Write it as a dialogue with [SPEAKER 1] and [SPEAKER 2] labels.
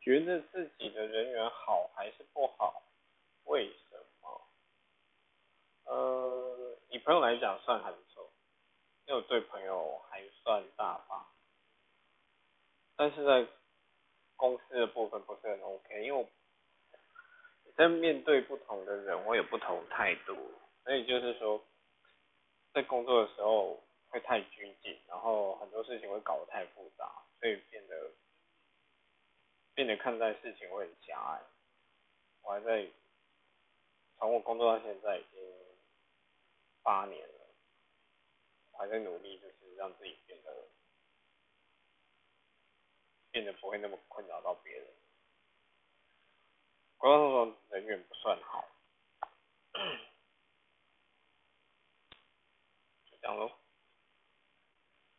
[SPEAKER 1] 觉得自己的人缘好还是不好？为什么？呃，以朋友来讲算还不错，因为我对朋友还算大方，但是在公司的部分不是很 OK，因为我在面对不同的人，我有不同态度，所以就是说，在工作的时候会太拘谨，然后很多事情会搞得太复杂，变得看待事情会很狭隘。我还在从我工作到现在已经八年了，还在努力，就是让自己变得变得不会那么困扰到别人。工作中人缘不算好，就这样喽。